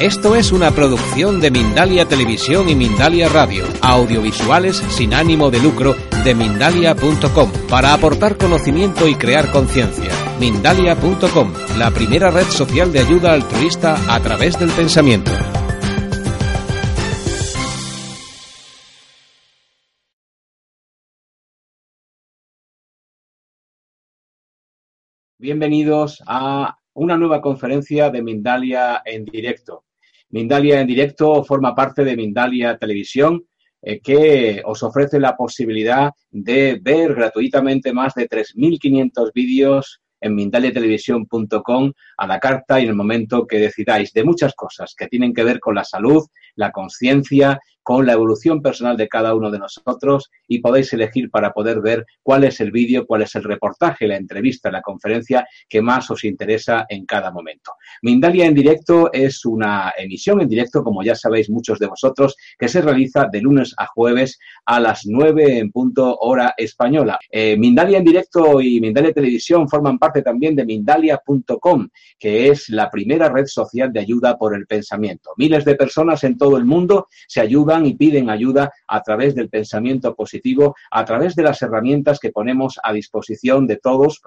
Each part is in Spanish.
Esto es una producción de Mindalia Televisión y Mindalia Radio, audiovisuales sin ánimo de lucro de mindalia.com, para aportar conocimiento y crear conciencia. Mindalia.com, la primera red social de ayuda altruista a través del pensamiento. Bienvenidos a una nueva conferencia de Mindalia en directo. Mindalia en directo forma parte de Mindalia Televisión, eh, que os ofrece la posibilidad de ver gratuitamente más de 3.500 vídeos en mindaliatelevisión.com a la carta y en el momento que decidáis de muchas cosas que tienen que ver con la salud, la conciencia con la evolución personal de cada uno de nosotros y podéis elegir para poder ver cuál es el vídeo, cuál es el reportaje, la entrevista, la conferencia que más os interesa en cada momento. Mindalia en directo es una emisión en directo, como ya sabéis muchos de vosotros, que se realiza de lunes a jueves a las 9 en punto hora española. Eh, Mindalia en directo y Mindalia Televisión forman parte también de Mindalia.com, que es la primera red social de ayuda por el pensamiento. Miles de personas en todo el mundo se ayudan y piden ayuda a través del pensamiento positivo, a través de las herramientas que ponemos a disposición de todos,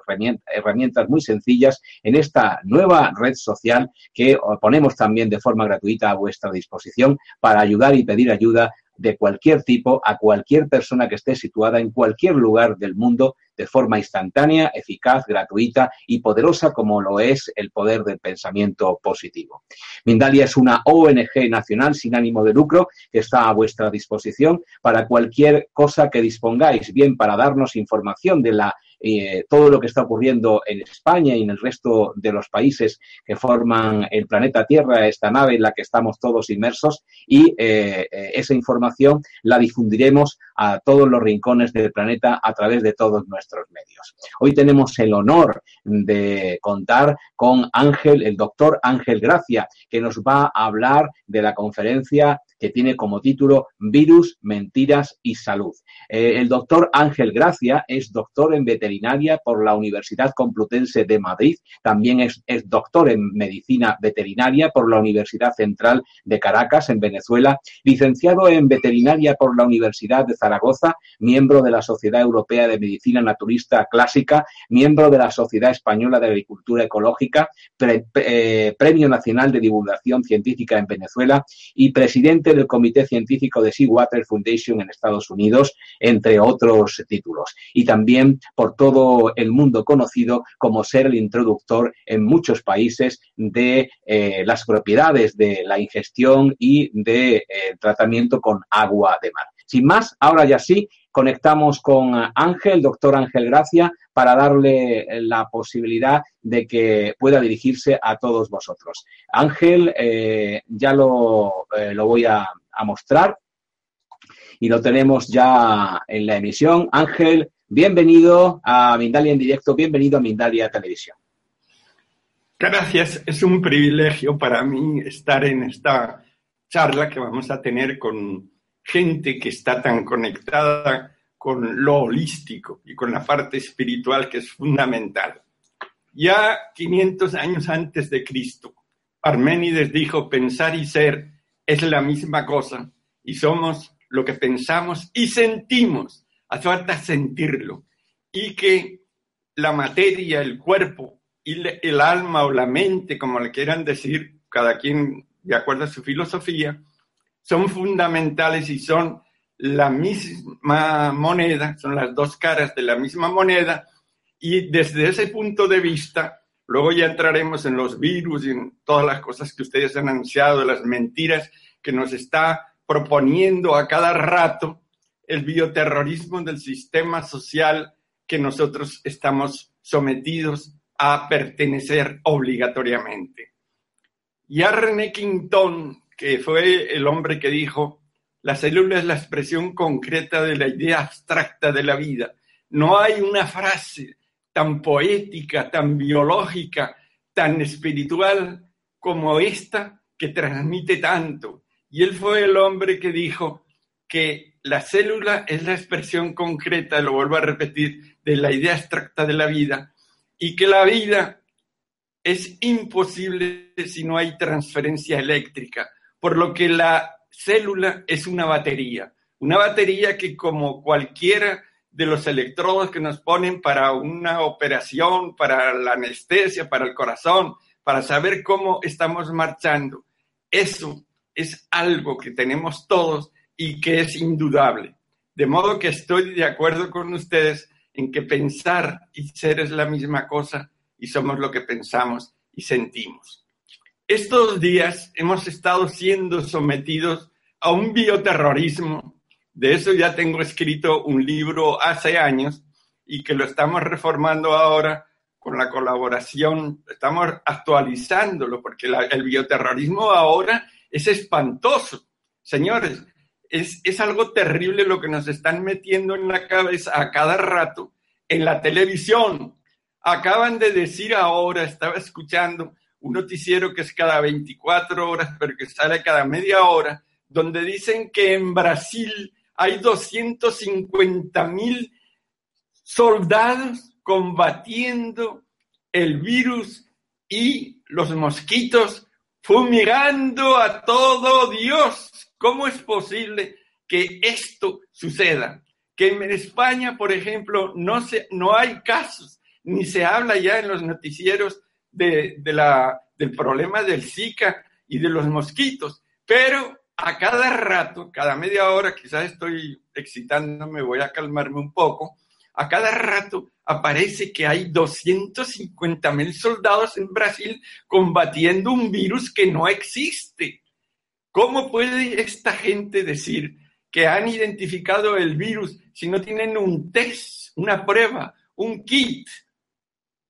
herramientas muy sencillas en esta nueva red social que ponemos también de forma gratuita a vuestra disposición para ayudar y pedir ayuda de cualquier tipo a cualquier persona que esté situada en cualquier lugar del mundo de forma instantánea, eficaz, gratuita y poderosa como lo es el poder del pensamiento positivo. Mindalia es una ONG nacional sin ánimo de lucro que está a vuestra disposición para cualquier cosa que dispongáis, bien para darnos información de la eh, todo lo que está ocurriendo en España y en el resto de los países que forman el planeta Tierra, esta nave en la que estamos todos inmersos, y eh, eh, esa información la difundiremos a todos los rincones del planeta a través de todos nuestros medios. Hoy tenemos el honor de contar con Ángel, el doctor Ángel Gracia, que nos va a hablar de la conferencia que tiene como título Virus, Mentiras y Salud. Eh, el doctor Ángel Gracia es doctor en veterinaria por la Universidad Complutense de Madrid, también es, doctor en medicina veterinaria por la Universidad Central de Caracas, en Venezuela, licenciado en veterinaria por la Universidad de Zaragoza, miembro de la Sociedad Europea de Medicina Naturista Clásica, miembro de la Sociedad Española de Agricultura Ecológica, eh, Premio Nacional de Divulgación Científica en Venezuela y presidente del Comité Científico de Seawater Foundation en Estados Unidos, entre otros títulos. Y también por todo el mundo conocido como ser el introductor en muchos países de eh, las propiedades de la ingestión y de eh, tratamiento con agua de mar. Sin más, ahora ya sí, conectamos con Ángel, doctor Ángel Gracia, para darle la posibilidad de que pueda dirigirse a todos vosotros. Ángel, eh, ya lo, eh, lo voy a, a mostrar y lo tenemos ya en la emisión. Ángel, bienvenido a Mindalia en directo, bienvenido a Mindalia Televisión. Gracias, es un privilegio para mí estar en esta charla que vamos a tener con gente que está tan conectada con lo holístico y con la parte espiritual que es fundamental. Ya 500 años antes de Cristo, Parménides dijo, pensar y ser es la misma cosa y somos lo que pensamos y sentimos. Hace falta sentirlo. Y que la materia, el cuerpo y el alma o la mente, como le quieran decir, cada quien de acuerdo a su filosofía, son fundamentales y son la misma moneda, son las dos caras de la misma moneda, y desde ese punto de vista, luego ya entraremos en los virus y en todas las cosas que ustedes han anunciado, las mentiras que nos está proponiendo a cada rato el bioterrorismo del sistema social que nosotros estamos sometidos a pertenecer obligatoriamente. Ya René Quintón que fue el hombre que dijo, la célula es la expresión concreta de la idea abstracta de la vida. No hay una frase tan poética, tan biológica, tan espiritual como esta que transmite tanto. Y él fue el hombre que dijo que la célula es la expresión concreta, lo vuelvo a repetir, de la idea abstracta de la vida y que la vida es imposible si no hay transferencia eléctrica, por lo que la célula es una batería, una batería que como cualquiera de los electrodos que nos ponen para una operación, para la anestesia, para el corazón, para saber cómo estamos marchando, eso es algo que tenemos todos y que es indudable. De modo que estoy de acuerdo con ustedes en que pensar y ser es la misma cosa y somos lo que pensamos y sentimos. Estos días hemos estado siendo sometidos a un bioterrorismo. De eso ya tengo escrito un libro hace años y que lo estamos reformando ahora con la colaboración, estamos actualizándolo porque el bioterrorismo ahora es espantoso. Señores, es, es algo terrible lo que nos están metiendo en la cabeza a cada rato en la televisión. Acaban de decir ahora, estaba escuchando un noticiero que es cada 24 horas, pero que sale cada media hora, donde dicen que en Brasil hay 250 mil soldados combatiendo el virus y los mosquitos fumigando a todo Dios. ¿Cómo es posible que esto suceda? Que en España, por ejemplo, no, se, no hay casos, ni se habla ya en los noticieros de, la, del problema del Zika y de los mosquitos, pero a cada rato, cada media hora, quizás estoy excitándome, voy a calmarme un poco, a cada rato aparece que hay 250 mil soldados en Brasil combatiendo un virus que no existe. ¿Cómo puede esta gente decir que han identificado el virus si no tienen un test, una prueba, un kit?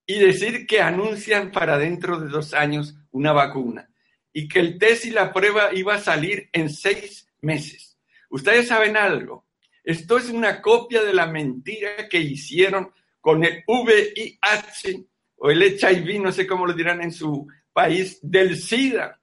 Y decir que anuncian para dentro de dos años una vacuna y que el test y la prueba iba a salir en seis meses. Ustedes saben algo, esto es una copia de la mentira que hicieron con el VIH o el HIV, no sé cómo lo dirán en su país, del SIDA.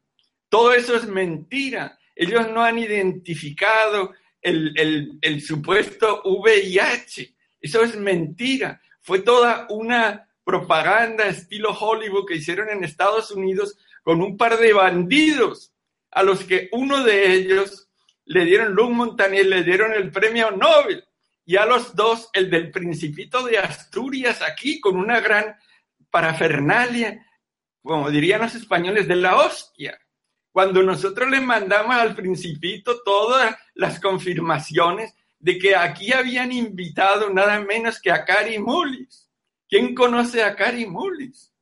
Todo eso es mentira. Ellos no han identificado el, el supuesto VIH. Eso es mentira. Fue toda una propaganda estilo Hollywood que hicieron en Estados Unidos con un par de bandidos a los que uno de ellos le dieron Luz Montanier, le dieron el premio Nobel. Y a los dos, el del Principito de Asturias, aquí con una gran parafernalia, como dirían los españoles, de la hostia. Cuando nosotros le mandamos al Principito todas las confirmaciones de que aquí habían invitado nada menos que a Cari Mullis. ¿Quién conoce a Cari Mullis?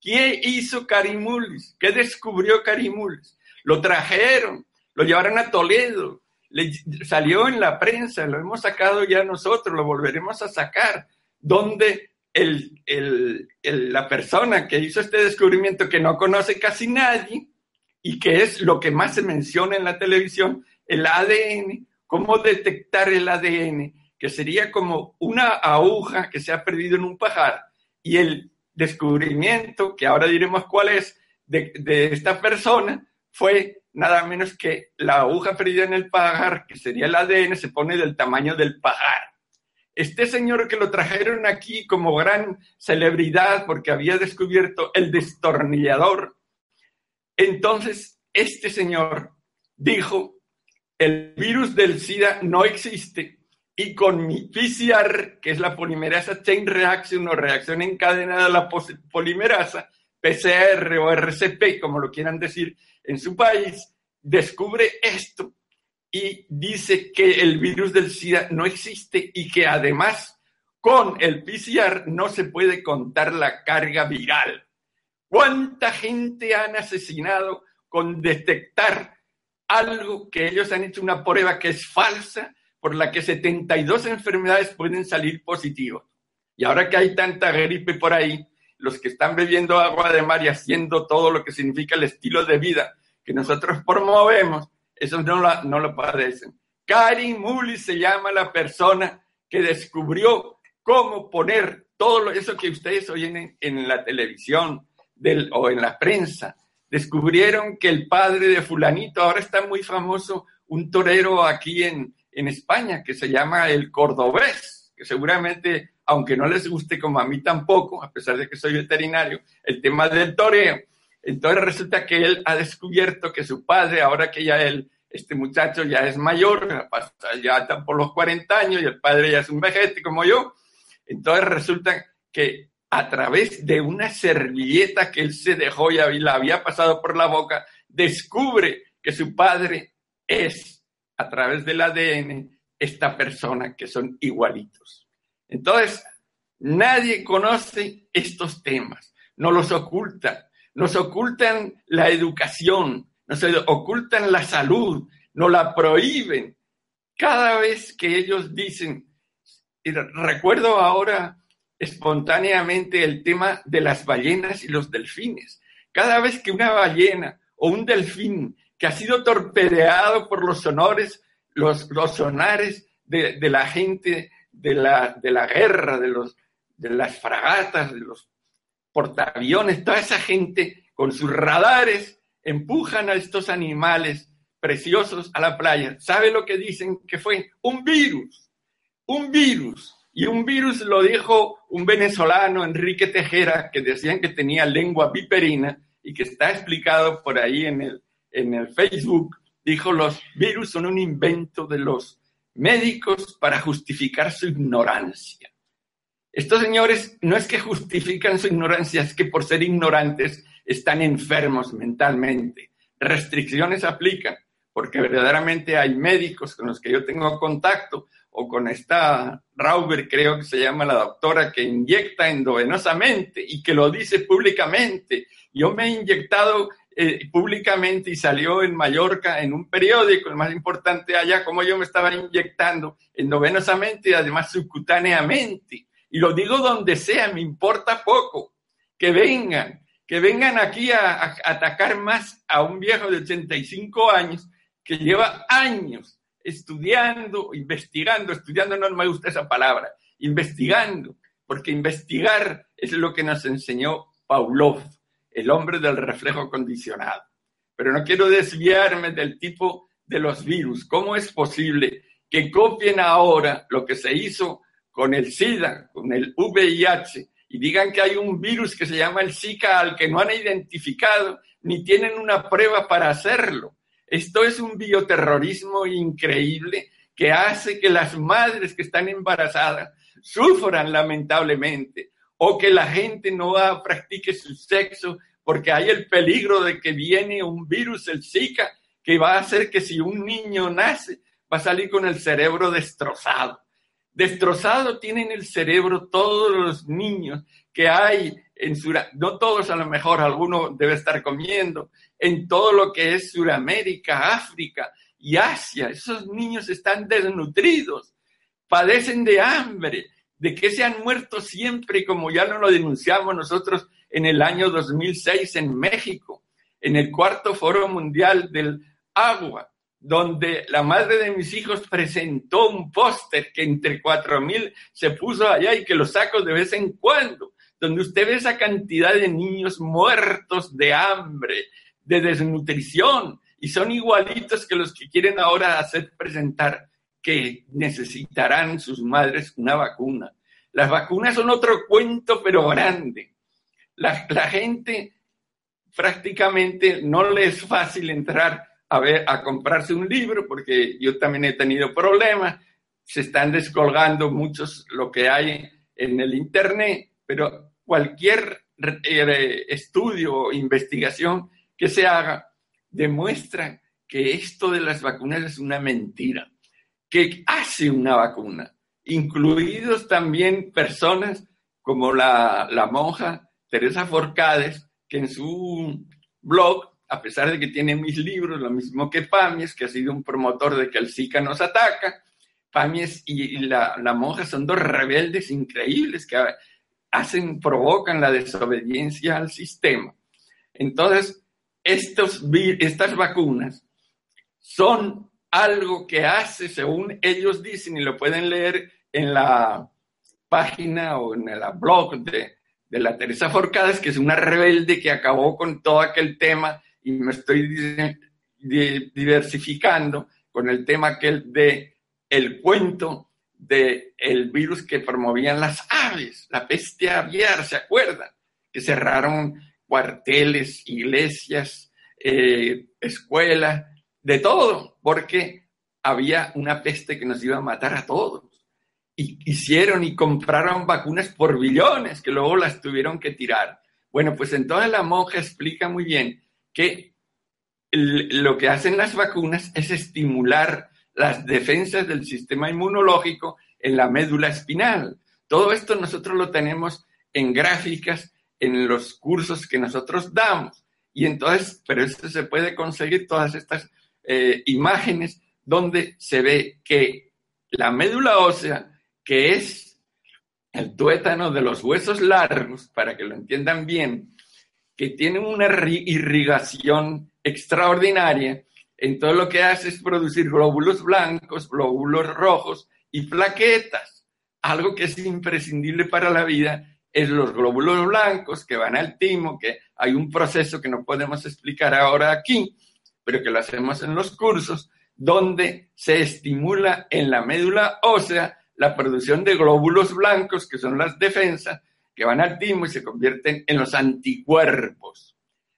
¿Quién hizo Cari Mullis? ¿Qué descubrió Cari Mullis? Lo trajeron, lo llevaron a Toledo, le, salió en la prensa, lo hemos sacado ya nosotros, lo volveremos a sacar, donde el, el, la persona que hizo este descubrimiento, que no conoce casi nadie, y que es lo que más se menciona en la televisión, el ADN, cómo detectar el ADN, que sería como una aguja que se ha perdido en un pajar, y el descubrimiento, que ahora diremos cuál es, de, esta persona, fue nada menos que la aguja perdida en el pajar, que sería el ADN, se pone del tamaño del pajar. Este señor que lo trajeron aquí como gran celebridad porque había descubierto el destornillador, entonces este señor dijo, el virus del SIDA no existe y con mi PCR, que es la polimerasa chain reaction o reacción encadenada a la polimerasa, PCR o RCP, como lo quieran decir, en su país, descubre esto y dice que el virus del SIDA no existe y que además con el PCR no se puede contar la carga viral. ¿Cuánta gente han asesinado con detectar algo que ellos han hecho una prueba que es falsa, por la que 72 enfermedades pueden salir positivas? Y ahora que hay tanta gripe por ahí, los que están bebiendo agua de mar y haciendo todo lo que significa el estilo de vida que nosotros promovemos, esos no, no lo padecen. Karin Mully se llama la persona que descubrió cómo poner todo eso que ustedes oyen en, la televisión o en la prensa. Descubrieron que el padre de fulanito, ahora está muy famoso, un torero aquí en, en España que se llama el cordobés, que seguramente aunque no les guste como a mí tampoco, a pesar de que soy veterinario, el tema del toreo. Entonces resulta que él ha descubierto que su padre, ahora que ya él, este muchacho ya es mayor, ya está por los 40 años y el padre ya es un vejete como yo, entonces resulta que a través de una servilleta que él se dejó y la había pasado por la boca, descubre que su padre es, a través del ADN, esta persona que son igualitos. Entonces, nadie conoce estos temas, no los ocultan, nos ocultan la educación, nos ocultan la salud, nos la prohíben. Cada vez que ellos dicen, recuerdo ahora espontáneamente el tema de las ballenas y los delfines. Cada vez que una ballena o un delfín que ha sido torpedeado por los sonores, los, sonares de, la gente de la, de la guerra, de, los, de las fragatas, de los portaaviones, toda esa gente con sus radares empujan a estos animales preciosos a la playa. ¿Sabe lo que dicen que fue? Un virus, un virus. Y un virus lo dijo un venezolano, Enrique Tejera, que decían que tenía lengua viperina y que está explicado por ahí en el, en el Facebook. Dijo, los virus son un invento de los médicos para justificar su ignorancia. Estos señores no es que justifican su ignorancia, es que por ser ignorantes están enfermos mentalmente. Restricciones aplican, porque verdaderamente hay médicos con los que yo tengo contacto, o con esta Rauber, creo que se llama la doctora, que inyecta endovenosamente y que lo dice públicamente. Yo me he inyectado eh, públicamente y salió en Mallorca en un periódico, el más importante allá, como yo me estaba inyectando endovenosamente y además subcutáneamente. Y lo digo donde sea, me importa poco, que vengan, que vengan aquí a, atacar más a un viejo de 85 años que lleva años estudiando, investigando, estudiando no me gusta esa palabra, investigando, porque investigar es lo que nos enseñó Pavlov, el hombre del reflejo condicionado. Pero no quiero desviarme del tipo de los virus. ¿Cómo es posible que copien ahora lo que se hizo con el SIDA, con el VIH, y digan que hay un virus que se llama el Zika al que no han identificado ni tienen una prueba para hacerlo. Esto es un bioterrorismo increíble que hace que las madres que están embarazadas sufran lamentablemente o que la gente no practique su sexo porque hay el peligro de que viene un virus, el Zika, que va a hacer que si un niño nace va a salir con el cerebro destrozado. Destrozado tienen el cerebro todos los niños que hay en Sudamérica, no todos a lo mejor, alguno debe estar comiendo, en todo lo que es Sudamérica, África y Asia. Esos niños están desnutridos, padecen de hambre, de que se han muerto siempre, como ya no lo denunciamos nosotros en el año 2006 en México, en el cuarto foro mundial del agua donde la madre de mis hijos presentó un póster que entre cuatro mil se puso allá y que lo saco de vez en cuando, donde usted ve esa cantidad de niños muertos de hambre, de desnutrición, y son igualitos que los que quieren ahora hacer presentar que necesitarán sus madres una vacuna. Las vacunas son otro cuento, pero grande. La, la gente prácticamente no le es fácil entrar a, ver, a comprarse un libro, porque yo también he tenido problemas, se están descolgando muchos lo que hay en el Internet, pero cualquier eh, estudio o investigación que se haga demuestra que esto de las vacunas es una mentira, que hace una vacuna, incluidos también personas como la, la monja Teresa Forcades, que en su blog a pesar de que tiene mis libros, lo mismo que Pamies, que ha sido un promotor de que el Zika nos ataca. Pamies y la, monja son dos rebeldes increíbles que hacen, provocan la desobediencia al sistema. Entonces, estos, estas vacunas son algo que hace, según ellos dicen, y lo pueden leer en la página o en el blog de, de la Teresa Forcades, que es una rebelde que acabó con todo aquel tema y me estoy diversificando con el tema aquel de el cuento de el virus que promovían las aves la peste aviar, ¿se acuerdan? Que cerraron cuarteles, iglesias, eh, escuelas, de todo, porque había una peste que nos iba a matar a todos. Y hicieron y compraron vacunas por billones, que luego las tuvieron que tirar. Bueno, pues entonces la monja explica muy bien que lo que hacen las vacunas es estimular las defensas del sistema inmunológico en la médula espinal. Todo esto nosotros lo tenemos en gráficas, en los cursos que nosotros damos. Y entonces, pero esto se puede conseguir todas estas eh, imágenes donde se ve que la médula ósea, que es el tuétano de los huesos largos, para que lo entiendan bien, que tiene una irrigación extraordinaria, entonces lo que hace es producir glóbulos blancos, glóbulos rojos y plaquetas. Algo que es imprescindible para la vida es los glóbulos blancos que van al timo, que hay un proceso que no podemos explicar ahora aquí, pero que lo hacemos en los cursos, donde se estimula en la médula ósea la producción de glóbulos blancos, que son las defensas, que van al timo y se convierten en los anticuerpos.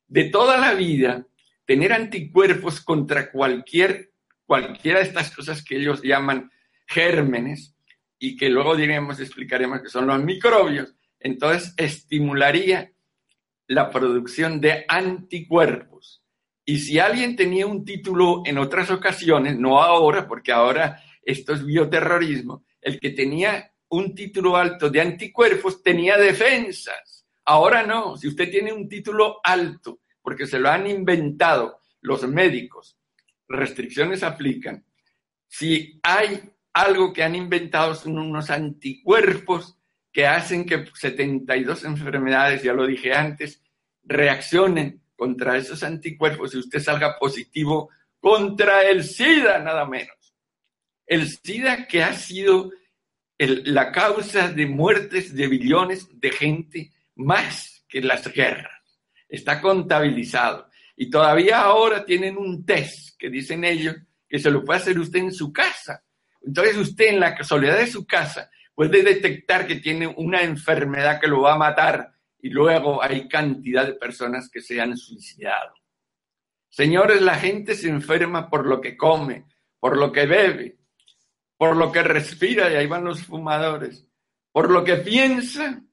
De toda la vida, tener anticuerpos contra cualquier, cualquiera de estas cosas que ellos llaman gérmenes y que luego diremos, explicaremos que son los microbios, entonces estimularía la producción de anticuerpos. Y si alguien tenía un título en otras ocasiones, no ahora, porque ahora esto es bioterrorismo, el que tenía un título alto de anticuerpos tenía defensas. Ahora no, si usted tiene un título alto, porque se lo han inventado los médicos, restricciones aplican. Si hay algo que han inventado son unos anticuerpos que hacen que 72 enfermedades, ya lo dije antes, reaccionen contra esos anticuerpos y usted salga positivo contra el SIDA, nada menos. El SIDA que ha sido la causa de muertes de billones de gente más que las guerras. Está contabilizado. Y todavía ahora tienen un test que dicen ellos que se lo puede hacer usted en su casa. Entonces usted en la soledad de su casa puede detectar que tiene una enfermedad que lo va a matar y luego hay cantidad de personas que se han suicidado. Señores, la gente se enferma por lo que come, por lo que bebe, por lo que respira, y ahí van los fumadores, por lo que piensa.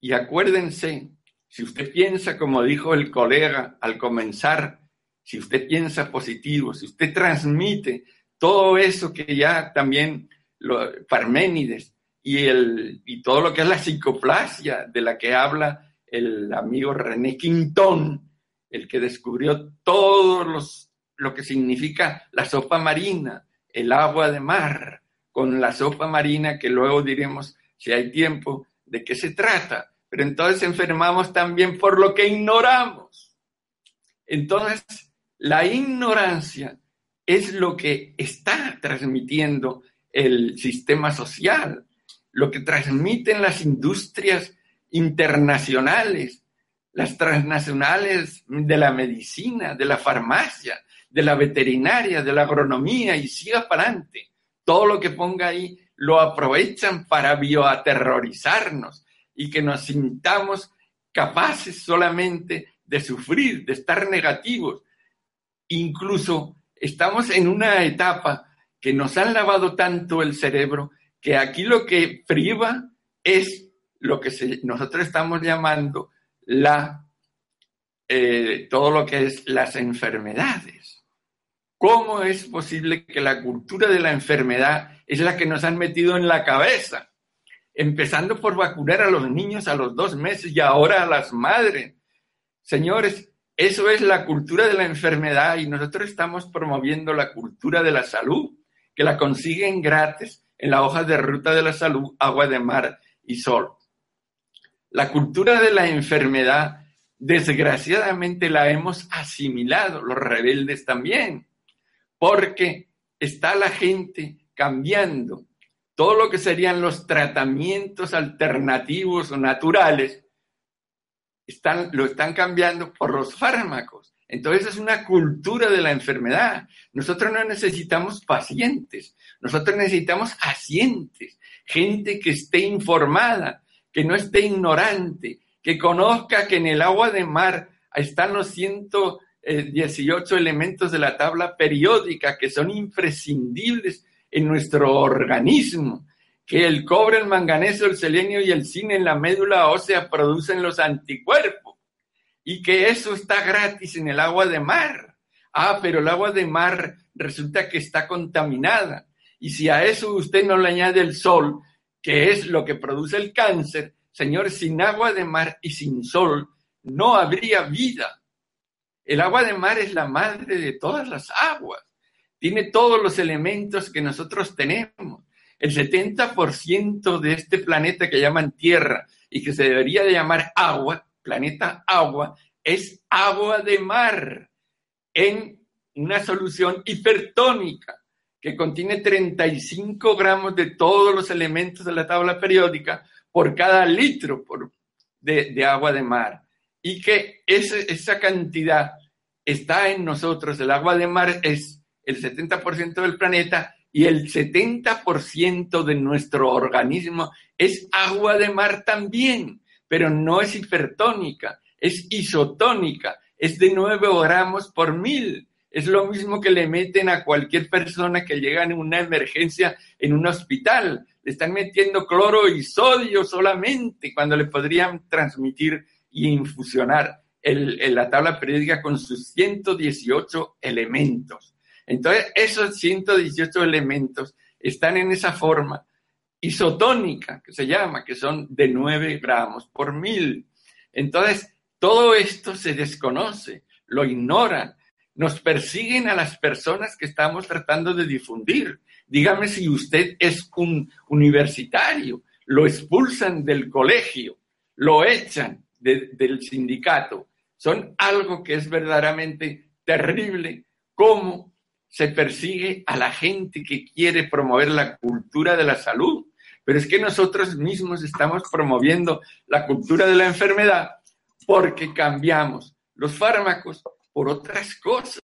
Y acuérdense, si usted piensa, como dijo el colega al comenzar, si usted piensa positivo, si usted transmite todo eso que ya también lo, Parménides y, el, y todo lo que es la psicoplasia de la que habla el amigo René Quintón, el que descubrió todo los, lo que significa la sopa marina, el agua de mar, con la sopa marina que luego diremos, si hay tiempo, de qué se trata. Pero entonces enfermamos también por lo que ignoramos. Entonces, la ignorancia es lo que está transmitiendo el sistema social lo que transmiten las industrias internacionales, las transnacionales de la medicina, de la farmacia, de la veterinaria, de la agronomía y siga para adelante. Todo lo que ponga ahí lo aprovechan para bioaterrorizarnos y que nos sintamos capaces solamente de sufrir, de estar negativos. Incluso estamos en una etapa que nos han lavado tanto el cerebro que aquí lo que priva es lo que nosotros estamos llamando la, eh, todo lo que es las enfermedades. ¿Cómo es posible que la cultura de la enfermedad es la que nos han metido en la cabeza? Empezando por vacunar a los niños a los dos meses y ahora a las madres. Señores, eso es la cultura de la enfermedad y nosotros estamos promoviendo la cultura de la salud, que la consiguen gratis en la hoja de ruta de la salud, agua de mar y sol. La cultura de la enfermedad, desgraciadamente, la hemos asimilado, los rebeldes también, porque está la gente cambiando todo lo que serían los tratamientos alternativos o naturales, están, lo están cambiando por los fármacos. Entonces es una cultura de la enfermedad. Nosotros no necesitamos pacientes, nosotros necesitamos asientes. gente que esté informada, que no esté ignorante, que conozca que en el agua de mar están los 118 elementos de la tabla periódica que son imprescindibles en nuestro organismo, que el cobre, el manganeso, el selenio y el zinc en la médula ósea producen los anticuerpos y que eso está gratis en el agua de mar. Ah, pero el agua de mar resulta que está contaminada. Y si a eso usted no le añade el sol, que es lo que produce el cáncer, señor, sin agua de mar y sin sol no habría vida. El agua de mar es la madre de todas las aguas. Tiene todos los elementos que nosotros tenemos. El 70% de este planeta que llaman Tierra y que se debería de llamar agua, planeta agua, es agua de mar en una solución hipertónica que contiene 35 gramos de todos los elementos de la tabla periódica por cada litro de, agua de mar. Y que esa cantidad está en nosotros. El agua de mar es el 70% del planeta y el 70% de nuestro organismo es agua de mar también, pero no es hipertónica, es isotónica, es de 9 gramos por mil. Es lo mismo que le meten a cualquier persona que llega en una emergencia en un hospital. Le están metiendo cloro y sodio solamente cuando le podrían transmitir y infusionar el, la tabla periódica con sus 118 elementos. Entonces, esos 118 elementos están en esa forma isotónica, que se llama, que son de 9 gramos por mil. Entonces, todo esto se desconoce, lo ignoran, nos persiguen a las personas que estamos tratando de difundir. Dígame si usted es un universitario, lo expulsan del colegio, lo echan del sindicato. Son algo que es verdaderamente terrible, cómo se persigue a la gente que quiere promover la cultura de la salud. Pero es que nosotros mismos estamos promoviendo la cultura de la enfermedad porque cambiamos los fármacos por otras cosas,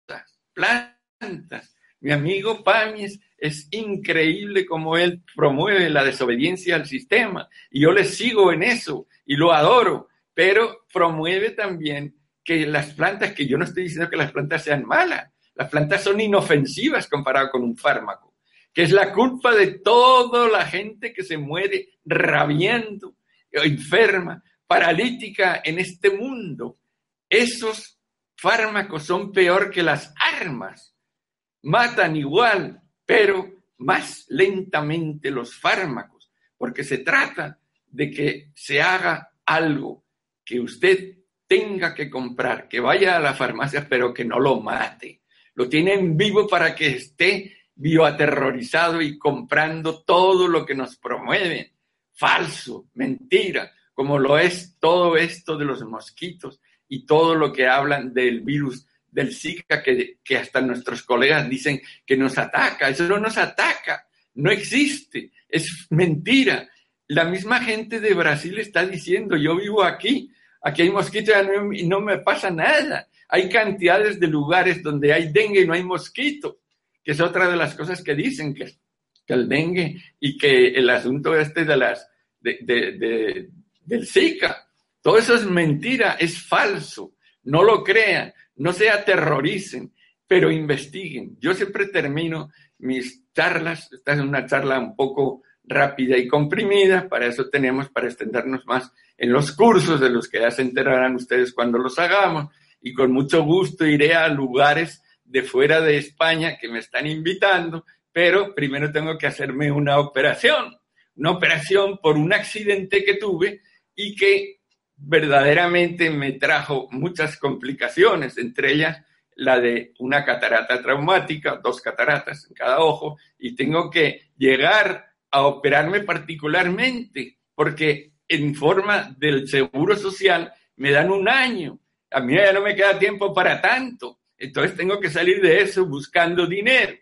plantas. Mi amigo Pamies es increíble como él promueve la desobediencia al sistema y yo le sigo en eso y lo adoro, pero promueve también que las plantas, que yo no estoy diciendo que las plantas sean malas, las plantas son inofensivas comparado con un fármaco, que es la culpa de toda la gente que se muere rabiando, enferma, paralítica en este mundo. Esos fármacos son peor que las armas. Matan igual, pero más lentamente los fármacos, porque se trata de que se haga algo que usted tenga que comprar, que vaya a la farmacia, pero que no lo mate. Lo tienen vivo para que esté bioaterrorizado y comprando todo lo que nos promueve. Falso, mentira, como lo es todo esto de los mosquitos y todo lo que hablan del virus del Zika, que, que hasta nuestros colegas dicen que nos ataca. Eso no nos ataca, no existe, es mentira. La misma gente de Brasil está diciendo, yo vivo aquí, aquí hay mosquitos y no me pasa nada. Hay cantidades de lugares donde hay dengue y no hay mosquitos, que es otra de las cosas que dicen, que, que el dengue y que el asunto este de las, de, de, del Zika todo eso es mentira, es falso. No lo crean, no se aterroricen, pero investiguen. Yo siempre termino mis charlas, esta es una charla un poco rápida y comprimida, para eso tenemos para extendernos más en los cursos de los que ya se enterarán ustedes cuando los hagamos y con mucho gusto iré a lugares de fuera de España que me están invitando, pero primero tengo que hacerme una operación, una operación por un accidente que tuve y que verdaderamente me trajo muchas complicaciones, entre ellas la de una catarata traumática, dos cataratas en cada ojo, y tengo que llegar a operarme particularmente, porque en forma del seguro social me dan un año. A mí ya no me queda tiempo para tanto. Entonces tengo que salir de eso buscando dinero.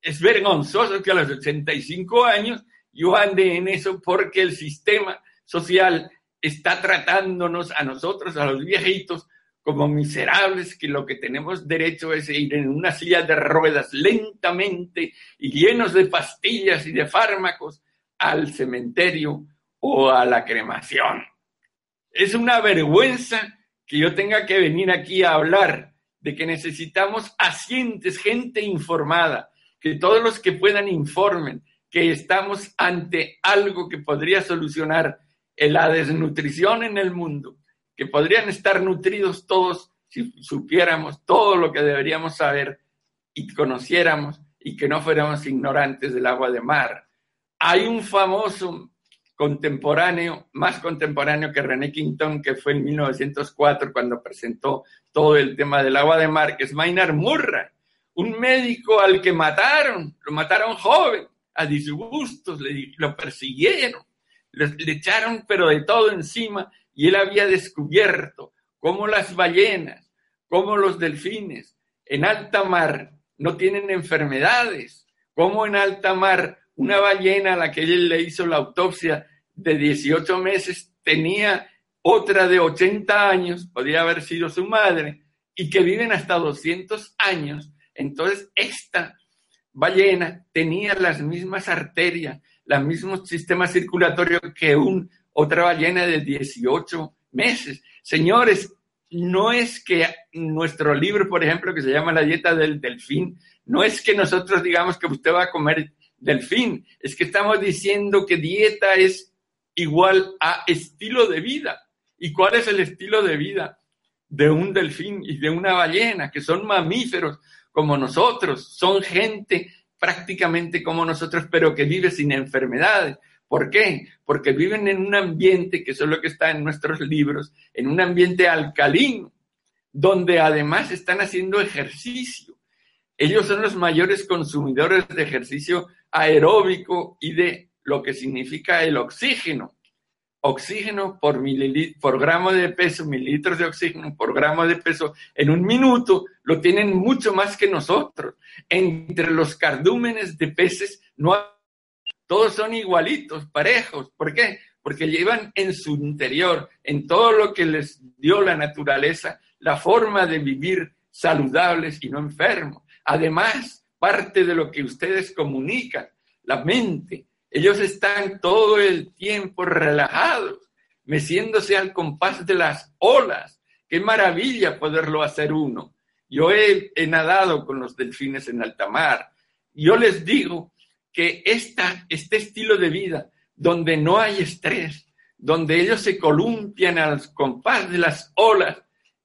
Es vergonzoso que a los 85 años yo ande en eso porque el sistema social está tratándonos a nosotros, a los viejitos, como miserables, que lo que tenemos derecho es ir en una silla de ruedas lentamente y llenos de pastillas y de fármacos al cementerio o a la cremación. Es una vergüenza que yo tenga que venir aquí a hablar de que necesitamos asientes, gente informada, que todos los que puedan informen que estamos ante algo que podría solucionar la desnutrición en el mundo, que podrían estar nutridos todos si supiéramos todo lo que deberíamos saber y conociéramos y que no fuéramos ignorantes del agua de mar. Hay un famoso contemporáneo, más contemporáneo que René Quintón, que fue en 1904 cuando presentó todo el tema del agua de mar, que es Maynard Murray, un médico al que mataron, lo mataron joven, a disgustos, le, lo persiguieron, le, le echaron pero de todo encima y él había descubierto cómo las ballenas, cómo los delfines en alta mar no tienen enfermedades, cómo en alta mar una ballena a la que él le hizo la autopsia de 18 meses tenía otra de 80 años, podría haber sido su madre, y que viven hasta 200 años. Entonces, esta ballena tenía las mismas arterias, los mismos sistemas circulatorios que un, otra ballena de 18 meses. Señores, no es que nuestro libro, por ejemplo, que se llama La dieta del delfín, no es que nosotros digamos que usted va a comer delfín, es que estamos diciendo que dieta es igual a estilo de vida. ¿Y cuál es el estilo de vida de un delfín y de una ballena, que son mamíferos como nosotros, son gente prácticamente como nosotros, pero que vive sin enfermedades? ¿Por qué? Porque viven en un ambiente, que eso es lo que está en nuestros libros, en un ambiente alcalino, donde además están haciendo ejercicio. Ellos son los mayores consumidores de ejercicio aeróbico y de lo que significa el oxígeno. Oxígeno por, por gramo de peso, mililitros de oxígeno por gramo de peso en un minuto, lo tienen mucho más que nosotros. Entre los cardúmenes de peces no todos son igualitos, parejos. ¿Por qué? Porque llevan en su interior, en todo lo que les dio la naturaleza, la forma de vivir saludables y no enfermos. Además, parte de lo que ustedes comunican, la mente, ellos están todo el tiempo relajados, meciéndose al compás de las olas. Qué maravilla poderlo hacer uno. Yo he, nadado con los delfines en alta mar. Yo les digo que este estilo de vida, donde no hay estrés, donde ellos se columpian al compás de las olas,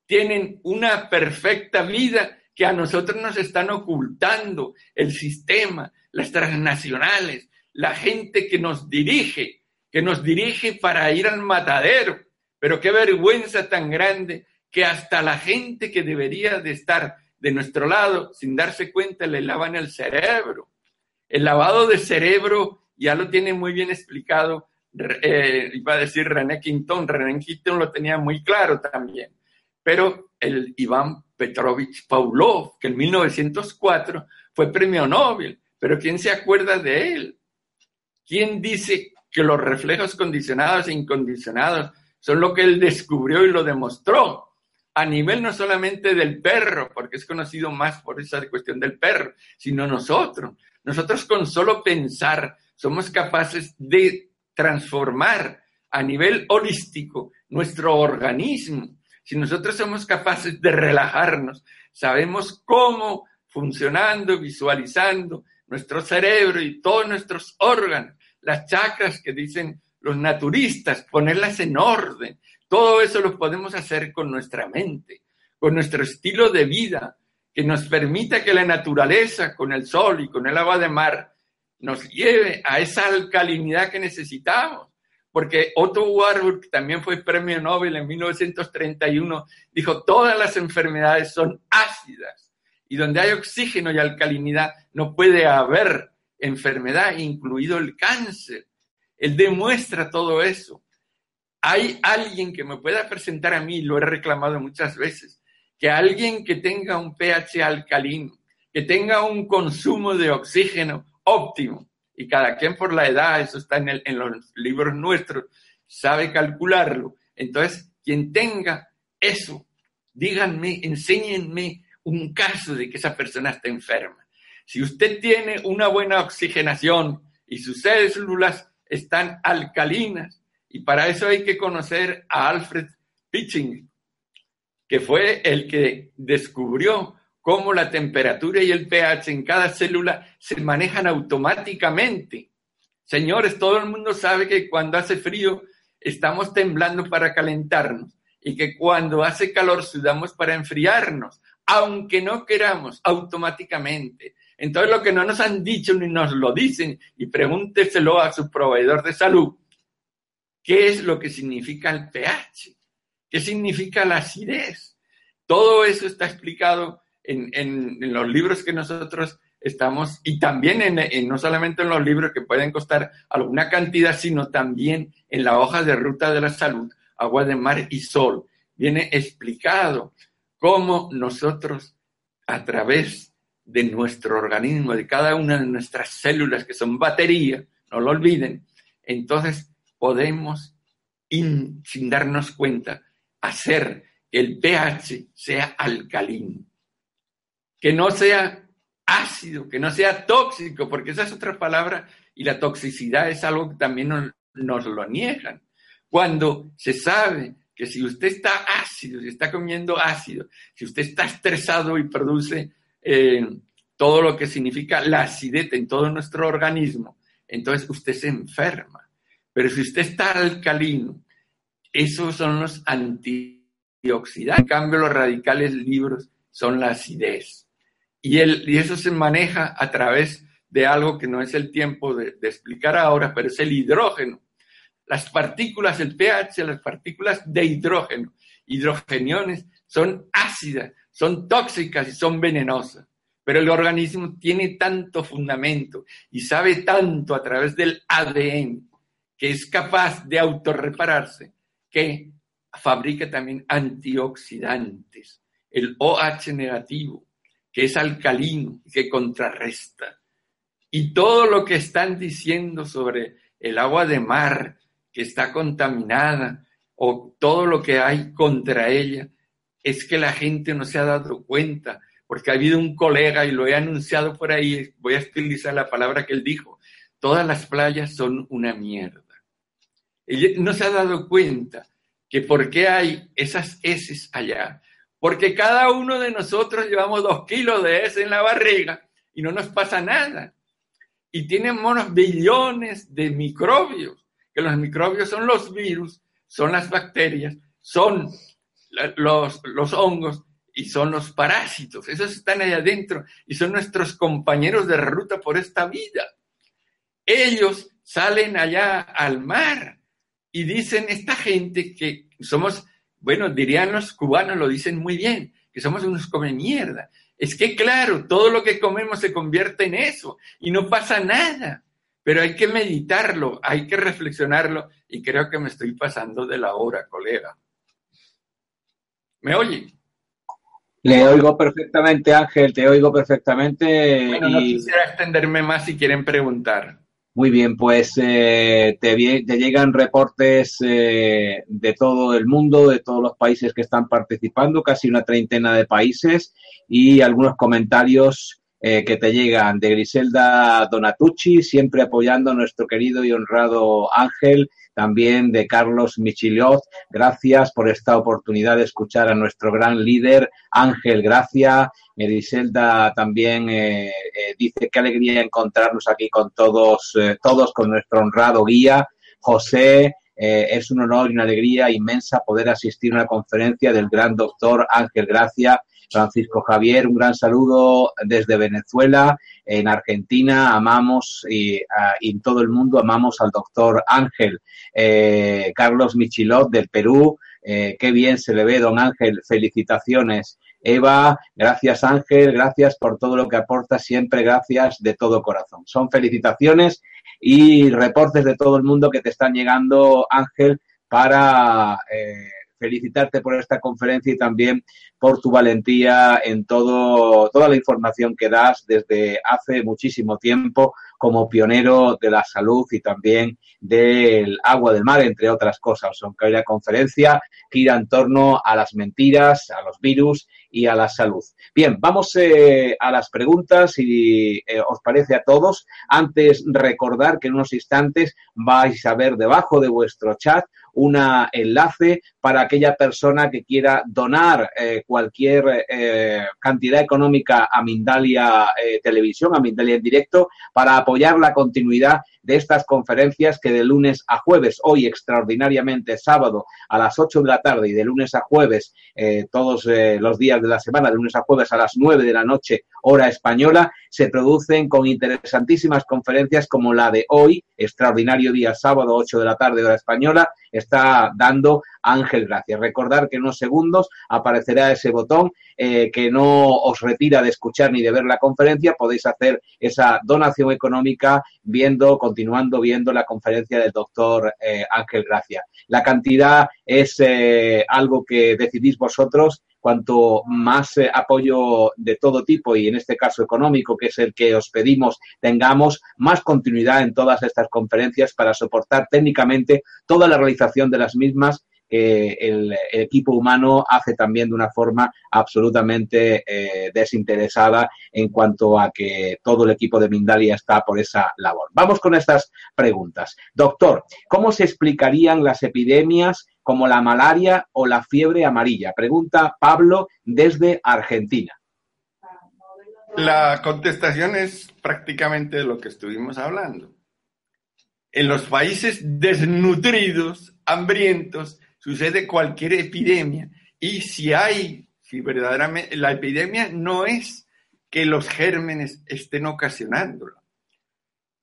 tienen una perfecta vida que a nosotros nos están ocultando el sistema, las transnacionales, la gente que nos dirige, que nos dirige para ir al matadero. Pero qué vergüenza tan grande que hasta la gente que debería de estar de nuestro lado, sin darse cuenta, le lavan el cerebro. El lavado de cerebro ya lo tiene muy bien explicado, eh, iba a decir René Quintón, René Quintón lo tenía muy claro también, pero el Iván Petrovich Pavlov, que en 1904 fue premio Nobel, pero ¿quién se acuerda de él? ¿Quién dice que los reflejos condicionados e incondicionados son lo que él descubrió y lo demostró? A nivel no solamente del perro, porque es conocido más por esa cuestión del perro, sino nosotros. Nosotros con solo pensar somos capaces de transformar a nivel holístico nuestro organismo. Si nosotros somos capaces de relajarnos, sabemos cómo funcionando, visualizando nuestro cerebro y todos nuestros órganos, las chakras que dicen los naturistas, ponerlas en orden. Todo eso lo podemos hacer con nuestra mente, con nuestro estilo de vida, que nos permita que la naturaleza, con el sol y con el agua de mar, nos lleve a esa alcalinidad que necesitamos. Porque Otto Warburg, que también fue premio Nobel en 1931, dijo, todas las enfermedades son ácidas. Y donde hay oxígeno y alcalinidad, no puede haber enfermedad, incluido el cáncer. Él demuestra todo eso. Hay alguien que me pueda presentar a mí, lo he reclamado muchas veces, que alguien que tenga un pH alcalino, que tenga un consumo de oxígeno óptimo, y cada quien por la edad, eso está en, en los libros nuestros, sabe calcularlo. Entonces, quien tenga eso, díganme, enséñenme un caso de que esa persona está enferma. Si usted tiene una buena oxigenación y sus células están alcalinas. Y para eso hay que conocer a Alfred Pitching, que fue el que descubrió cómo la temperatura y el pH en cada célula se manejan automáticamente. Señores, todo el mundo sabe que cuando hace frío estamos temblando para calentarnos y que cuando hace calor sudamos para enfriarnos, aunque no queramos, automáticamente. Entonces lo que no nos han dicho ni nos lo dicen, y pregúnteselo a su proveedor de salud, ¿qué es lo que significa el pH? ¿Qué significa la acidez? Todo eso está explicado en, los libros que nosotros estamos, y también en, no solamente en los libros que pueden costar alguna cantidad, sino también en la hoja de ruta de la salud, agua de mar y sol. Viene explicado cómo nosotros, a través de nuestro organismo, de cada una de nuestras células que son batería, no lo olviden, entonces podemos, sin darnos cuenta, hacer que el pH sea alcalino, que no sea ácido, que no sea tóxico, porque esa es otra palabra y la toxicidad es algo que también nos, lo niegan. Cuando se sabe que si usted está ácido, si está comiendo ácido, si usted está estresado y produce eh, todo lo que significa la acidez en todo nuestro organismo, entonces usted se enferma. Pero si usted está alcalino, esos son los antioxidantes. En cambio, los radicales libres son la acidez. Y, eso se maneja a través de algo que no es el tiempo de explicar ahora, pero es el hidrógeno. Las partículas, el pH, las partículas de hidrógeno, hidrogeniones, son ácidas, son tóxicas y son venenosas. Pero el organismo tiene tanto fundamento y sabe tanto a través del ADN que es capaz de autorrepararse que fabrica también antioxidantes, el OH negativo, que es alcalino que contrarresta. Y todo lo que están diciendo sobre el agua de mar que está contaminada o todo lo que hay contra ella, es que la gente no se ha dado cuenta, porque ha habido un colega y lo he anunciado por ahí, voy a utilizar la palabra que él dijo, todas las playas son una mierda. No se ha dado cuenta que por qué hay esas heces allá. Porque cada uno de nosotros llevamos dos kilos de heces en la barriga y no nos pasa nada. Y tenemos billones de microbios, que los microbios son los virus, son las bacterias, son los, hongos y son los parásitos. Esos están ahí adentro y son nuestros compañeros de ruta por esta vida. Ellos salen allá al mar y dicen esta gente que somos, bueno, dirían los cubanos, lo dicen muy bien, que somos unos come mierda. Es que claro, todo lo que comemos se convierte en eso y no pasa nada. Pero hay que meditarlo, hay que reflexionarlo y creo que me estoy pasando de la hora, colega. ¿Me oye? Le oigo perfectamente, Ángel, te oigo perfectamente. Bueno, no quisiera extenderme más si quieren preguntar. Muy bien, pues eh, te, llegan reportes eh, de todo el mundo, de todos los países que están participando, casi una treintena de países, y algunos comentarios eh, que te llegan de Griselda Donatucci, siempre apoyando a nuestro querido y honrado Ángel, también de Carlos Michiliot. Gracias por esta oportunidad de escuchar a nuestro gran líder, Ángel, gracias. Griselda también eh, eh, dice qué alegría encontrarnos aquí con todos, eh, todos con nuestro honrado guía, José. Es un honor y una alegría inmensa poder asistir a una conferencia del gran doctor Ángel Gracia Francisco Javier, un gran saludo desde Venezuela. En Argentina amamos y, en todo el mundo amamos al doctor Ángel. Eh, Carlos Michilot del Perú, eh, qué bien se le ve, don Ángel. Felicitaciones. Eva, gracias Ángel, gracias por todo lo que aporta, siempre gracias de todo corazón. Son felicitaciones y reportes de todo el mundo que te están llegando, Ángel, para eh, felicitarte por esta conferencia y también por tu valentía en todo, toda la información que das desde hace muchísimo tiempo. Como pionero de la salud y también del agua del mar, entre otras cosas. Aunque hoy la conferencia gira en torno a las mentiras, a los virus y a la salud. Bien, vamos eh, a las preguntas, si eh, os parece a todos. Antes, recordar que en unos instantes vais a ver debajo de vuestro chat un enlace para aquella persona que quiera donar eh, cualquier cantidad económica a Mindalia Televisión, a Mindalia en directo, para apoyar la continuidad de estas conferencias que de lunes a jueves, hoy extraordinariamente sábado a las 8 de la tarde y de lunes a jueves, todos los días de la semana, de lunes a jueves a las 9 de la noche, hora española, se producen con interesantísimas conferencias como la de hoy, extraordinario día sábado, 8 de la tarde, hora española, está dando Ángel Gracias. Recordar que en unos segundos aparecerá ese botón eh, que no os retira de escuchar ni de ver la conferencia, podéis hacer esa donación económica viendo, continuando viendo la conferencia del doctor eh, Ángel Gracia. La cantidad es eh, algo que decidís vosotros cuanto más eh, apoyo de todo tipo y en este caso económico, que es el que os pedimos, tengamos más continuidad en todas estas conferencias para soportar técnicamente toda la realización de las mismas que el, equipo humano hace también de una forma absolutamente eh, desinteresada en cuanto a que todo el equipo de Mindalia está por esa labor. Vamos con estas preguntas. Doctor, ¿cómo se explicarían las epidemias como la malaria o la fiebre amarilla? Pregunta Pablo desde Argentina. La contestación es prácticamente lo que estuvimos hablando. En los países desnutridos, hambrientos, sucede cualquier epidemia. Y si hay, si verdaderamente, la epidemia no es que los gérmenes estén ocasionándola.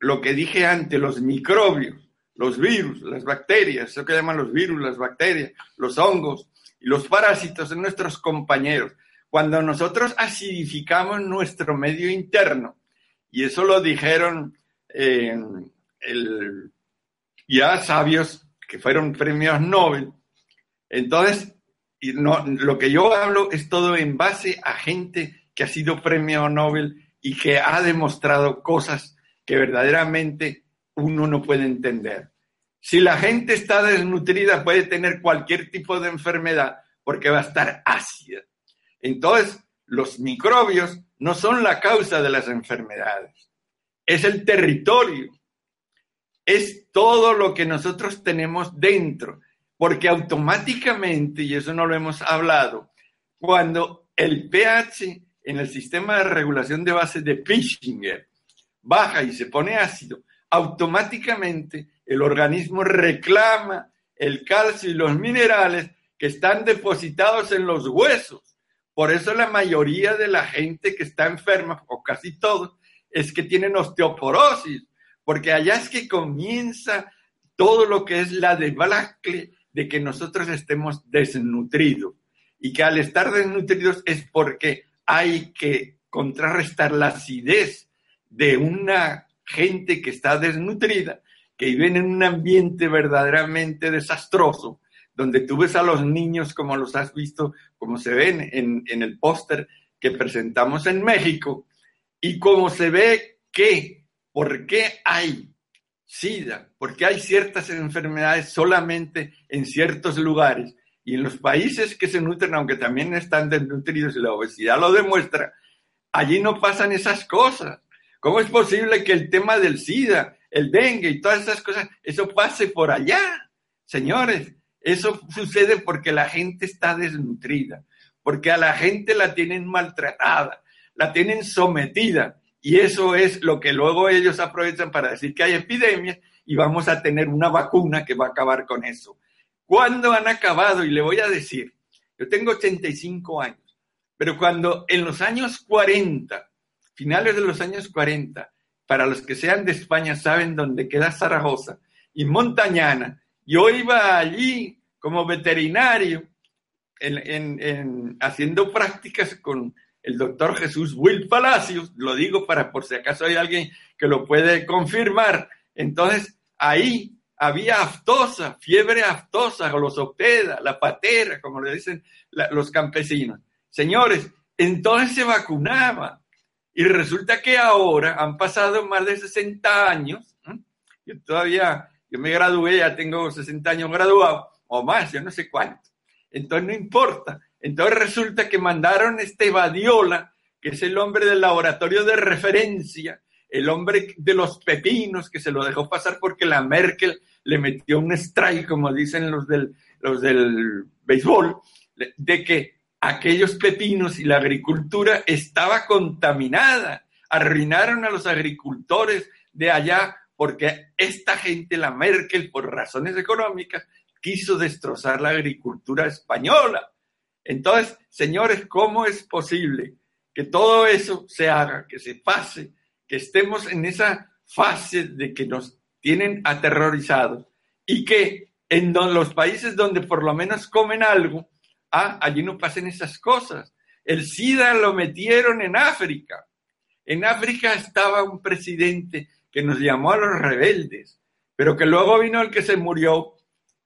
Lo que dije antes, los microbios los virus, las bacterias, eso que llaman los virus, las bacterias, los hongos y los parásitos en nuestros compañeros. Cuando nosotros acidificamos nuestro medio interno, y eso lo dijeron eh, ya sabios que fueron premios Nobel, entonces lo que yo hablo es todo en base a gente que ha sido premio Nobel y que ha demostrado cosas que verdaderamente uno no puede entender. Si la gente está desnutrida, puede tener cualquier tipo de enfermedad porque va a estar ácida. Entonces, los microbios no son la causa de las enfermedades, es el territorio, es todo lo que nosotros tenemos dentro, porque automáticamente, y eso no lo hemos hablado, cuando el pH en el sistema de regulación de base de Pischinger baja y se pone ácido, automáticamente el organismo reclama el calcio y los minerales que están depositados en los huesos. Por eso la mayoría de la gente que está enferma, o casi todos, es que tienen osteoporosis, porque allá es que comienza todo lo que es la debacle de que nosotros estemos desnutridos. Y que al estar desnutridos es porque hay que contrarrestar la acidez de una gente que está desnutrida, que viven en un ambiente verdaderamente desastroso, donde tú ves a los niños como los has visto, como se ven en, en el póster que presentamos en México, y como se ve que, ¿por qué hay SIDA? Porque hay ciertas enfermedades solamente en ciertos lugares. Y en los países que se nutren, aunque también están desnutridos y la obesidad lo demuestra, allí no pasan esas cosas. ¿Cómo es posible que el tema del SIDA, el dengue y todas esas cosas, eso pase por allá? Señores, eso sucede porque la gente está desnutrida, porque a la gente la tienen maltratada, la tienen sometida. Y eso es lo que luego ellos aprovechan para decir que hay epidemias y vamos a tener una vacuna que va a acabar con eso. ¿Cuándo han acabado? Y le voy a decir, yo tengo 85 años, pero cuando en los años 40 finales de los años 40, para los que sean de España saben dónde queda Zaragoza, y Montañana. Yo iba allí como veterinario en, haciendo prácticas con el doctor Jesús Will Palacios, lo digo para por si acaso hay alguien que lo puede confirmar. Entonces, ahí había aftosa, fiebre aftosa, glosopeda, la patera, como le dicen los campesinos. Señores, entonces se vacunaba Y resulta que ahora han pasado más de 60 años. Yo todavía, yo me gradué, ya tengo 60 años graduado, o más, yo no sé cuánto. Entonces no importa. Entonces resulta que mandaron este Badiola, que es el hombre del laboratorio de referencia, el hombre de los pepinos, que se lo dejó pasar porque la Merkel le metió un strike, como dicen los del, los del béisbol, de que aquellos pepinos y la agricultura estaba contaminada. Arruinaron a los agricultores de allá porque esta gente, la Merkel, por razones económicas, quiso destrozar la agricultura española. Entonces, señores, ¿cómo es posible que todo eso se haga, que se pase, que estemos en esa fase de que nos tienen aterrorizados y que en los países donde por lo menos comen algo, ah, allí no pasen esas cosas. El SIDA lo metieron en África. En África estaba un presidente que nos llamó a los rebeldes, pero que luego vino el que se murió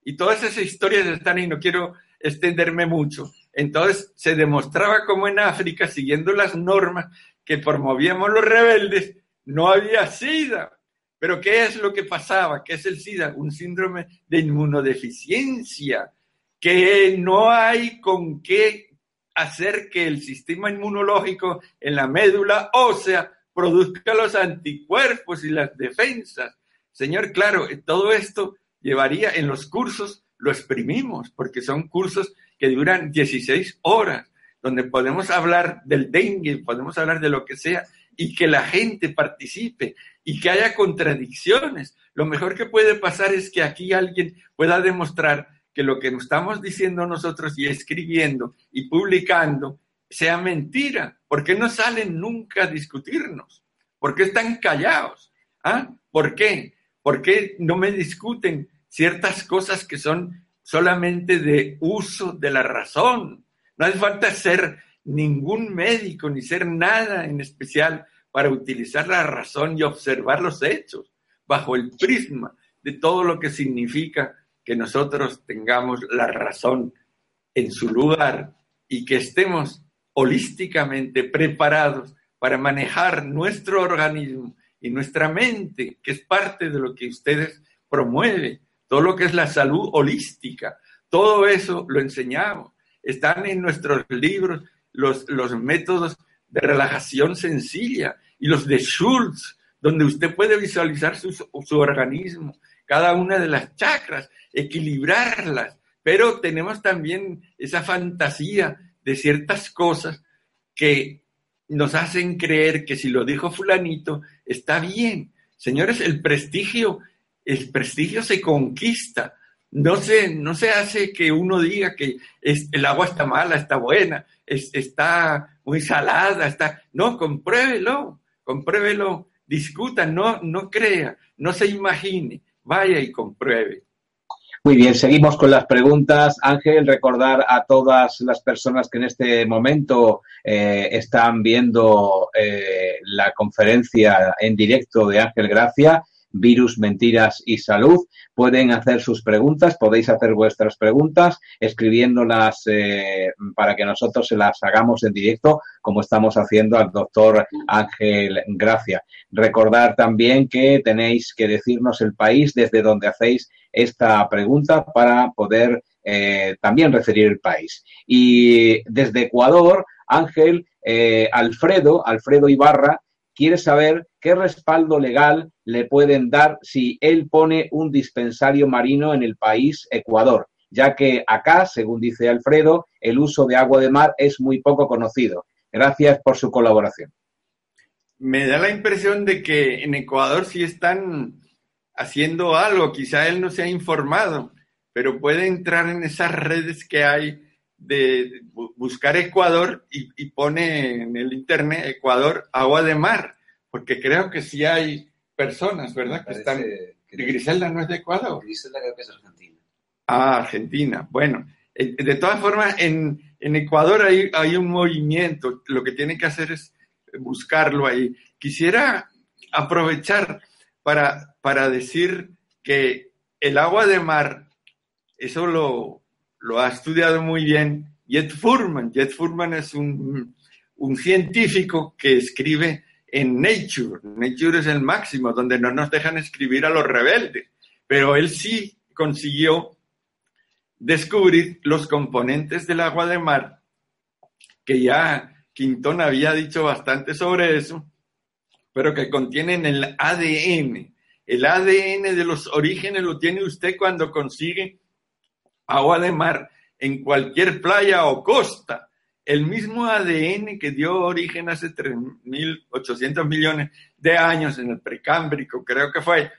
y todas esas historias están y no quiero extenderme mucho. Entonces se demostraba como en África, siguiendo las normas que promovíamos los rebeldes, no había SIDA. Pero ¿qué es lo que pasaba? ¿Qué es el SIDA? Un síndrome de inmunodeficiencia, que no hay con qué hacer que el sistema inmunológico en la médula ósea produzca los anticuerpos y las defensas. Señor, claro, todo esto llevaría en los cursos, lo exprimimos, porque son cursos que duran 16 horas, donde podemos hablar del dengue, podemos hablar de lo que sea, y que la gente participe y que haya contradicciones. Lo mejor que puede pasar es que aquí alguien pueda demostrar que lo que estamos diciendo nosotros y escribiendo y publicando sea mentira. ¿Por qué no salen nunca a discutirnos? ¿Por qué están callados? ¿Ah? ¿Por qué? ¿Por qué no me discuten ciertas cosas que son solamente de uso de la razón? No hace falta ser ningún médico ni ser nada en especial para utilizar la razón y observar los hechos bajo el prisma de todo lo que significa que nosotros tengamos la razón en su lugar y que estemos holísticamente preparados para manejar nuestro organismo y nuestra mente, que es parte de lo que ustedes promueven, todo lo que es la salud holística, todo eso lo enseñamos. Están en nuestros libros los, los métodos de relajación sencilla y los de Schultz, donde usted puede visualizar su, su organismo, cada una de las chakras, equilibrarlas, pero tenemos también esa fantasía de ciertas cosas que nos hacen creer que si lo dijo fulanito, está bien. Señores, el prestigio, el prestigio se conquista. No se, no se hace que uno diga que es, el agua está mala, está buena está muy salada, está... No, compruébelo, compruébelo, discuta, no, no crea, no se imagine, vaya y compruebe. Muy bien, seguimos con las preguntas. Ángel, recordar a todas las personas que en este momento eh, están viendo eh, la conferencia en directo de Ángel Gracia virus, mentiras y salud. Pueden hacer sus preguntas, podéis hacer vuestras preguntas escribiéndolas eh, para que nosotros se las hagamos en directo, como estamos haciendo al doctor Ángel Gracia. Recordar también que tenéis que decirnos el país desde donde hacéis esta pregunta para poder eh, también referir el país. Y desde Ecuador, Ángel, eh, Alfredo, Alfredo Ibarra, quiere saber qué respaldo legal le pueden dar si él pone un dispensario marino en el país Ecuador, ya que acá, según dice Alfredo, el uso de agua de mar es muy poco conocido. Gracias por su colaboración. Me da la impresión de que en Ecuador sí están haciendo algo, quizá él no se ha informado, pero puede entrar en esas redes que hay de buscar Ecuador y, pone en el internet Ecuador agua de mar, porque creo que sí hay personas, ¿verdad? Que están... Griselda no es de Ecuador. Griselda creo que es Argentina. Ah, Argentina. Bueno, eh, de todas formas, en, en Ecuador hay, hay un movimiento, lo que tiene que hacer es buscarlo ahí. Quisiera aprovechar para, para decir que el agua de mar, eso lo, lo ha estudiado muy bien Jet Furman. Jet Furman es un, un científico que escribe en Nature. Nature es el máximo, donde no nos dejan escribir a los rebeldes, pero él sí consiguió descubrir los componentes del agua de mar, que ya Quintón había dicho bastante sobre eso, pero que contienen el ADN. El ADN de los orígenes lo tiene usted cuando consigue agua de mar en cualquier playa o costa. El mismo ADN que dio origen hace 3.800 millones de años en el precámbrico, creo que fue,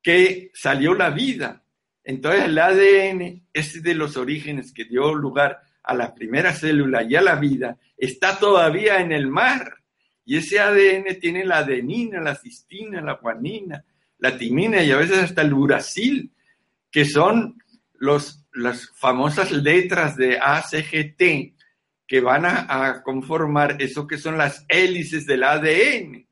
que salió la vida. Entonces el ADN es de los orígenes que dio lugar a la primera célula y a la vida, está todavía en el mar. Y ese ADN tiene la adenina, la cistina, la guanina, la timina y a veces hasta el uracil, que son los, las famosas letras de ACGT que van a, conformar eso que son las hélices del ADN.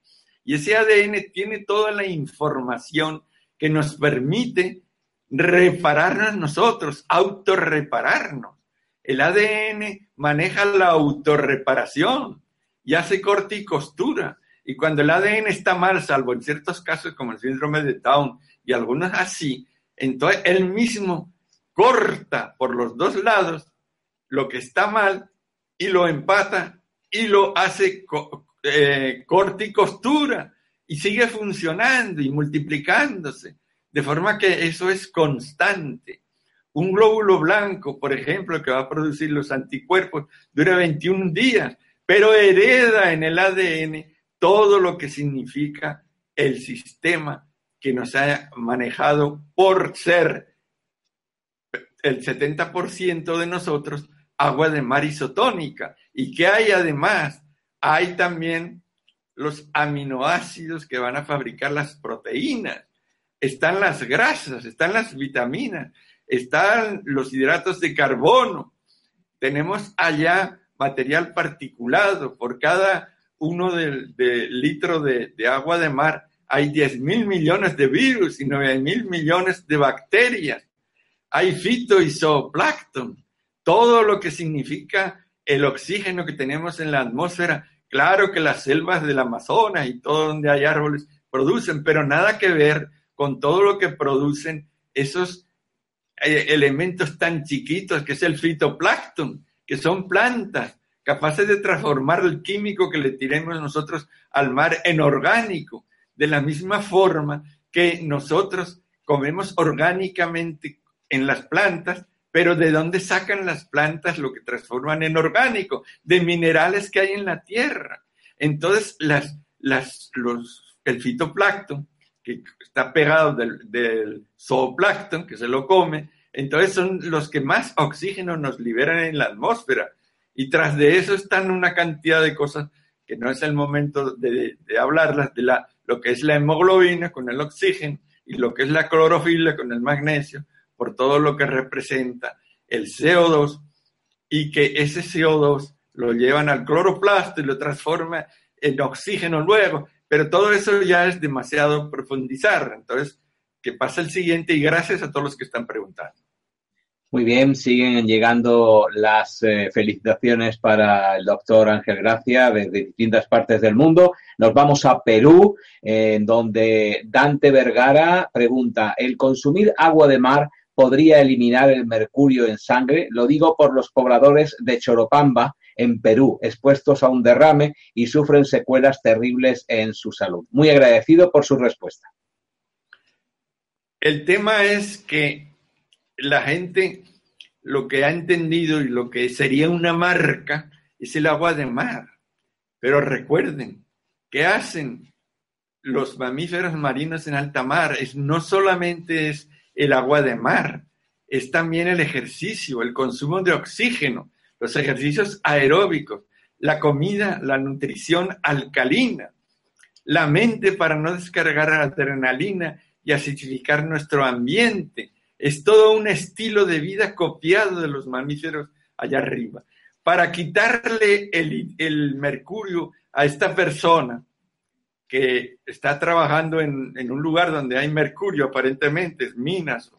Y ese ADN tiene toda la información que nos permite repararnos nosotros, autorrepararnos. El ADN maneja la autorreparación y hace corte y costura. Y cuando el ADN está mal, salvo en ciertos casos como el síndrome de Down y algunos así, entonces él mismo corta por los dos lados lo que está mal y lo empata y lo hace eh, corte y costura y sigue funcionando y multiplicándose. De forma que eso es constante. Un glóbulo blanco, por ejemplo, que va a producir los anticuerpos, dura 21 días, pero hereda en el ADN todo lo que significa el sistema que nos ha manejado por ser el 70% de nosotros agua de mar isotónica. ¿Y que hay además? Hay también los aminoácidos que van a fabricar las proteínas, están las grasas, están las vitaminas, están los hidratos de carbono. Tenemos allá material particulado. Por cada uno del litro de, agua de mar hay 10 mil millones de virus y 9 mil millones de bacterias. Hay fito y zooplancton. Todo lo que significa el oxígeno que tenemos en la atmósfera. Claro que las selvas del Amazonas y todo donde hay árboles producen, pero nada que ver con todo lo que producen esos eh, elementos tan chiquitos que es el fitoplancton, que son plantas capaces de transformar el químico que le tiremos nosotros al mar en orgánico, de la misma forma que nosotros comemos orgánicamente en las plantas, pero ¿de dónde sacan las plantas lo que transforman en orgánico? De minerales que hay en la tierra. Entonces, las, las, los, el fitoplancton que está pegado del, zooplancton, que se lo come, entonces son los que más oxígeno nos liberan en la atmósfera. Y tras de eso están una cantidad de cosas que no es el momento de, hablarlas, de la, lo que es la hemoglobina con el oxígeno y lo que es la clorofila con el magnesio, por todo lo que representa el CO2 y que ese CO2 lo llevan al cloroplasto y lo transforma en oxígeno luego pero todo eso ya es demasiado profundizar. Entonces, que pasa el siguiente y gracias a todos los que están preguntando. Muy bien, siguen llegando las eh, felicitaciones para el doctor Ángel Gracia desde distintas partes del mundo. Nos vamos a Perú, en donde Dante Vergara pregunta, ¿el consumir agua de mar podría eliminar el mercurio en sangre? Lo digo por los pobladores de Choropamba, en Perú, expuestos a un derrame y sufren secuelas terribles en su salud. Muy agradecido por su respuesta. El tema es que la gente lo que ha entendido y lo que sería una marca es el agua de mar. Pero recuerden, ¿qué hacen los mamíferos marinos en alta mar? Es, no solamente es el agua de mar, es también el ejercicio, el consumo de oxígeno los ejercicios aeróbicos, la comida, la nutrición alcalina, la mente para no descargar adrenalina y acidificar nuestro ambiente. Es todo un estilo de vida copiado de los mamíferos allá arriba. Para quitarle el, mercurio a esta persona que está trabajando en, un lugar donde hay mercurio, aparentemente, es minas.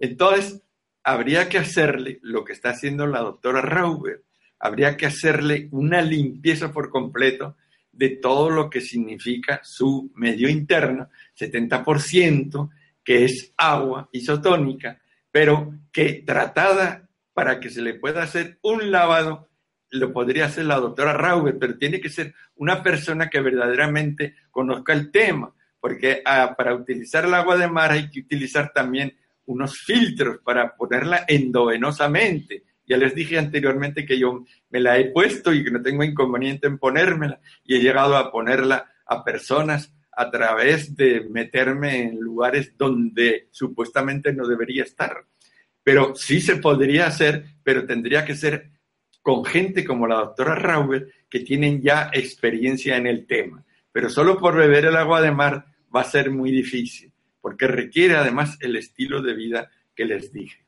Entonces, habría que hacerle lo que está haciendo la doctora Rauber, habría que hacerle una limpieza por completo de todo lo que significa su medio interno, 70%, que es agua isotónica, pero que tratada para que se le pueda hacer un lavado, lo podría hacer la doctora Rauber, pero tiene que ser una persona que verdaderamente conozca el tema, porque ah, para utilizar el agua de mar hay que utilizar también unos filtros para ponerla endovenosamente. Ya les dije anteriormente que yo me la he puesto y que no tengo inconveniente en ponérmela y he llegado a ponerla a personas a través de meterme en lugares donde supuestamente no debería estar. Pero sí se podría hacer, pero tendría que ser con gente como la doctora Rauber, que tienen ya experiencia en el tema. Pero solo por beber el agua de mar va a ser muy difícil, porque requiere además el estilo de vida que les dije.